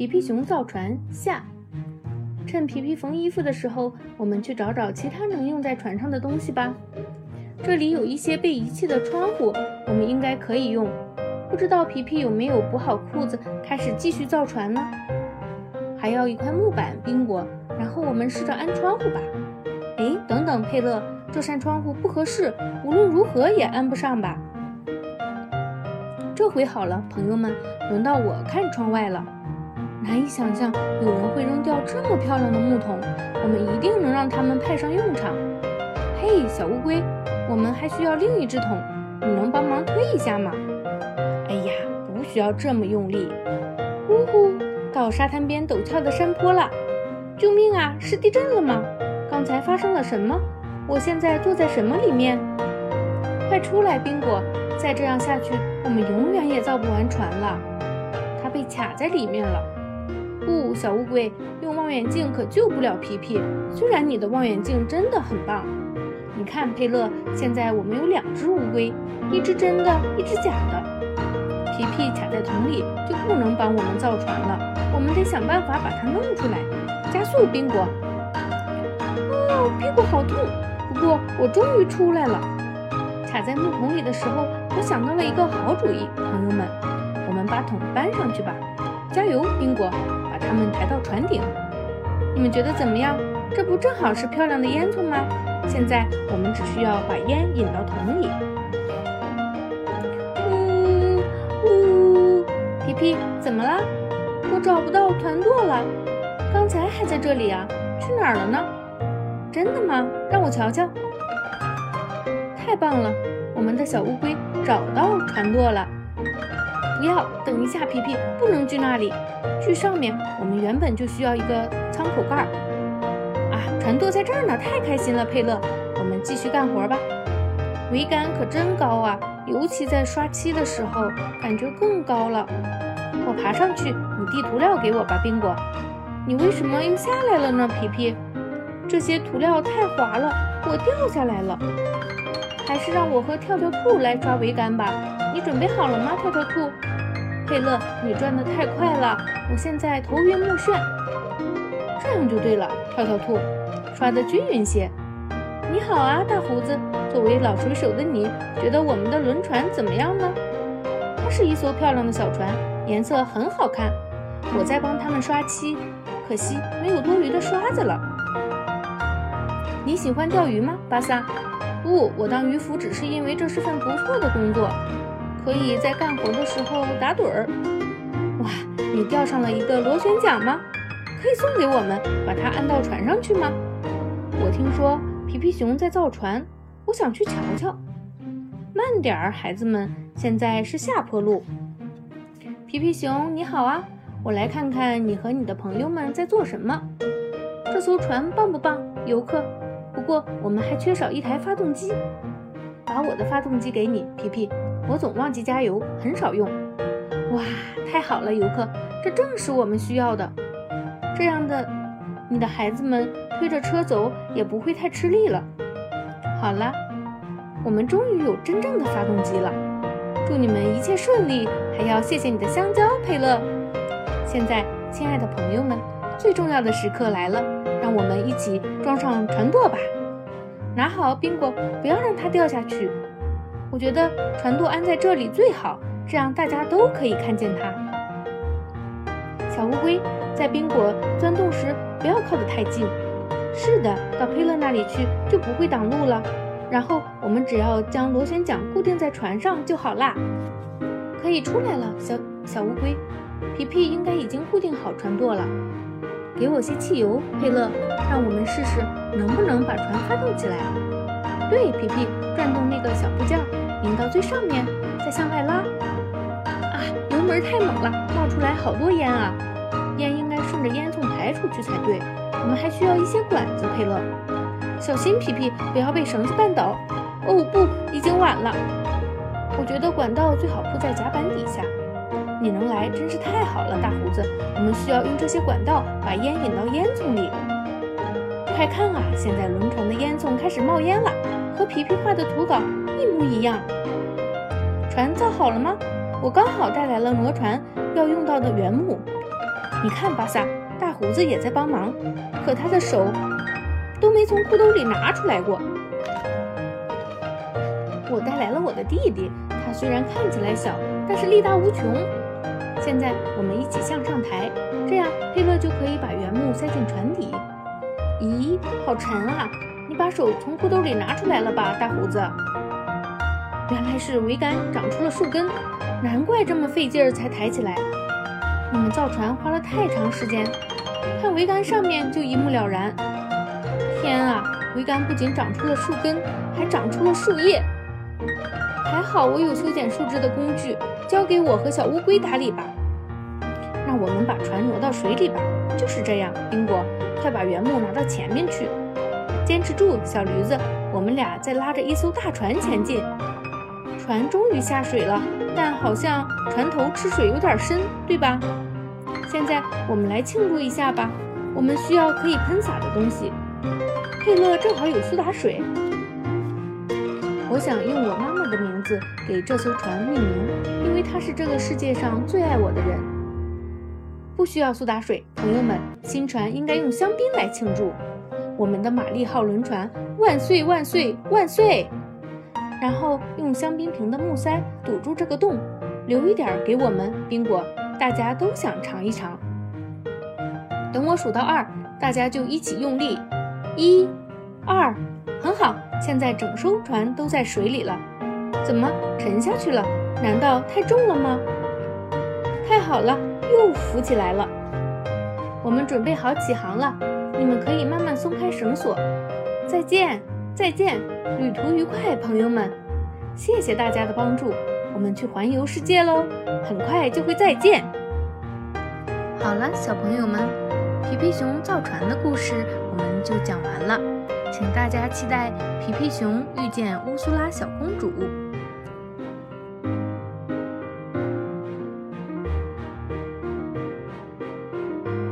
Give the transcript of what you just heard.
皮皮熊造船下。趁皮皮缝衣服的时候，我们去找找其他能用在船上的东西吧。这里有一些被遗弃的窗户，我们应该可以用。不知道皮皮有没有补好裤子，开始继续造船呢？还要一块木板，宾果。然后我们试着安窗户吧。哎，等等，佩勒，这扇窗户不合适，无论如何也安不上吧？这回好了，朋友们，轮到我看窗外了。难以想象有人会扔掉这么漂亮的木桶，我们一定能让它们派上用场。嘿，小乌龟，我们还需要另一只桶，你能帮忙推一下吗？哎呀，不需要这么用力。呜呼，到沙滩边陡峭的山坡了！救命啊，是地震了吗？刚才发生了什么？我现在坐在什么里面？快出来，宾果！再这样下去，我们永远也造不完船了。它被卡在里面了。不，小乌龟，用望远镜可救不了皮皮。虽然你的望远镜真的很棒。你看，佩勒，现在我们有两只乌龟，一只真的，一只假的。皮皮卡在桶里，就不能帮我们造船了。我们得想办法把它弄出来。加速，宾果！哦，屁股好痛。不过我终于出来了。卡在木桶里的时候，我想到了一个好主意，朋友们，我们把桶搬上去吧。加油，宾果！把它们抬到船顶。你们觉得怎么样？这不正好是漂亮的烟囱吗？现在我们只需要把烟引到桶里。呜呜，皮皮，怎么了？我找不到团舵了。刚才还在这里啊，去哪儿了呢？真的吗？让我瞧瞧。太棒了，我们的小乌龟找到船舵了。不要，等一下，皮皮，不能去那里，去上面。我们原本就需要一个舱口盖。啊，船舵在这儿呢，太开心了，佩勒。我们继续干活吧。桅杆可真高啊，尤其在刷漆的时候，感觉更高了。我爬上去，你递涂料给我吧，宾果。你为什么又下来了呢，皮皮？这些涂料太滑了，我掉下来了。还是让我和跳跳兔来刷桅杆吧。你准备好了吗，跳跳兔？佩勒，你转得太快了，我现在头晕目眩。这样就对了，跳跳兔，刷得均匀些。你好啊，大胡子。作为老水手的你，觉得我们的轮船怎么样呢？它是一艘漂亮的小船，颜色很好看。我在帮他们刷漆，可惜没有多余的刷子了。你喜欢钓鱼吗，巴萨？不，我当渔夫只是因为这是份不错的工作，可以在干活的时候打盹儿。哇，你钓上了一个螺旋桨吗？可以送给我们，把它安到船上去吗？我听说皮皮熊在造船，我想去瞧瞧。慢点儿，孩子们，现在是下坡路。皮皮熊，你好啊，我来看看你和你的朋友们在做什么。这艘船棒不棒，游客？不过我们还缺少一台发动机，把我的发动机给你，皮皮。我总忘记加油，很少用。哇，太好了，游客，这正是我们需要的。这样的，你的孩子们推着车走也不会太吃力了。好了，我们终于有真正的发动机了。祝你们一切顺利，还要谢谢你的香蕉，佩勒。现在，亲爱的朋友们，最重要的时刻来了。让我们一起装上船舵吧，拿好宾果，不要让它掉下去。我觉得船舵安在这里最好，这样大家都可以看见它。小乌龟在宾果钻洞时不要靠得太近。是的，到佩勒那里去就不会挡路了。然后我们只要将螺旋桨固定在船上就好啦。可以出来了，小小乌龟，皮皮应该已经固定好船舵了。给我些汽油，佩勒，让我们试试能不能把船发动起来。对，皮皮，转动那个小部件，拧到最上面，再向外拉。啊，油门太猛了，冒出来好多烟啊！烟应该顺着烟囱排出去才对。我们还需要一些管子，佩勒，小心，皮皮，不要被绳子绊倒。哦不，已经晚了。我觉得管道最好铺在甲板底下。你能来真是太好了，大胡子。我们需要用这些管道把烟引到烟囱里。快看啊，现在轮船的烟囱开始冒烟了，和皮皮画的图稿一模一样。船造好了吗？我刚好带来了挪船要用到的原木。你看，巴萨，大胡子也在帮忙，可他的手都没从裤兜里拿出来过。我带来了我的弟弟，他虽然看起来小，但是力大无穷。现在我们一起向上抬，这样佩勒就可以把原木塞进船底。咦，好沉啊！你把手从裤兜里拿出来了吧，大胡子？原来是桅杆长出了树根，难怪这么费劲儿才抬起来。你们造船花了太长时间，看桅杆上面就一目了然。天啊，桅杆不仅长出了树根，还长出了树叶。还好我有修剪树枝的工具，交给我和小乌龟打理吧。让我们把船挪到水里吧。就是这样，宾果，快把原木拿到前面去。坚持住，小驴子，我们俩在拉着一艘大船前进。船终于下水了，但好像船头吃水有点深，对吧？现在我们来庆祝一下吧。我们需要可以喷洒的东西。佩勒正好有苏打水。我想用我妈妈的名字给这艘船命名，因为她是这个世界上最爱我的人。不需要苏打水，朋友们，新船应该用香槟来庆祝。我们的玛丽号轮船万岁万岁万岁！然后用香槟瓶的木塞堵住这个洞，留一点给我们。宾果，大家都想尝一尝。等我数到二，大家就一起用力，一、二，很好。现在整艘船都在水里了，怎么沉下去了？难道太重了吗？太好了，又浮起来了。我们准备好起航了，你们可以慢慢松开绳索。再见，再见，旅途愉快，朋友们！谢谢大家的帮助，我们去环游世界喽，很快就会再见。好了，小朋友们，皮皮熊造船的故事我们就讲完了。请大家期待《皮皮熊遇见乌苏拉小公主》。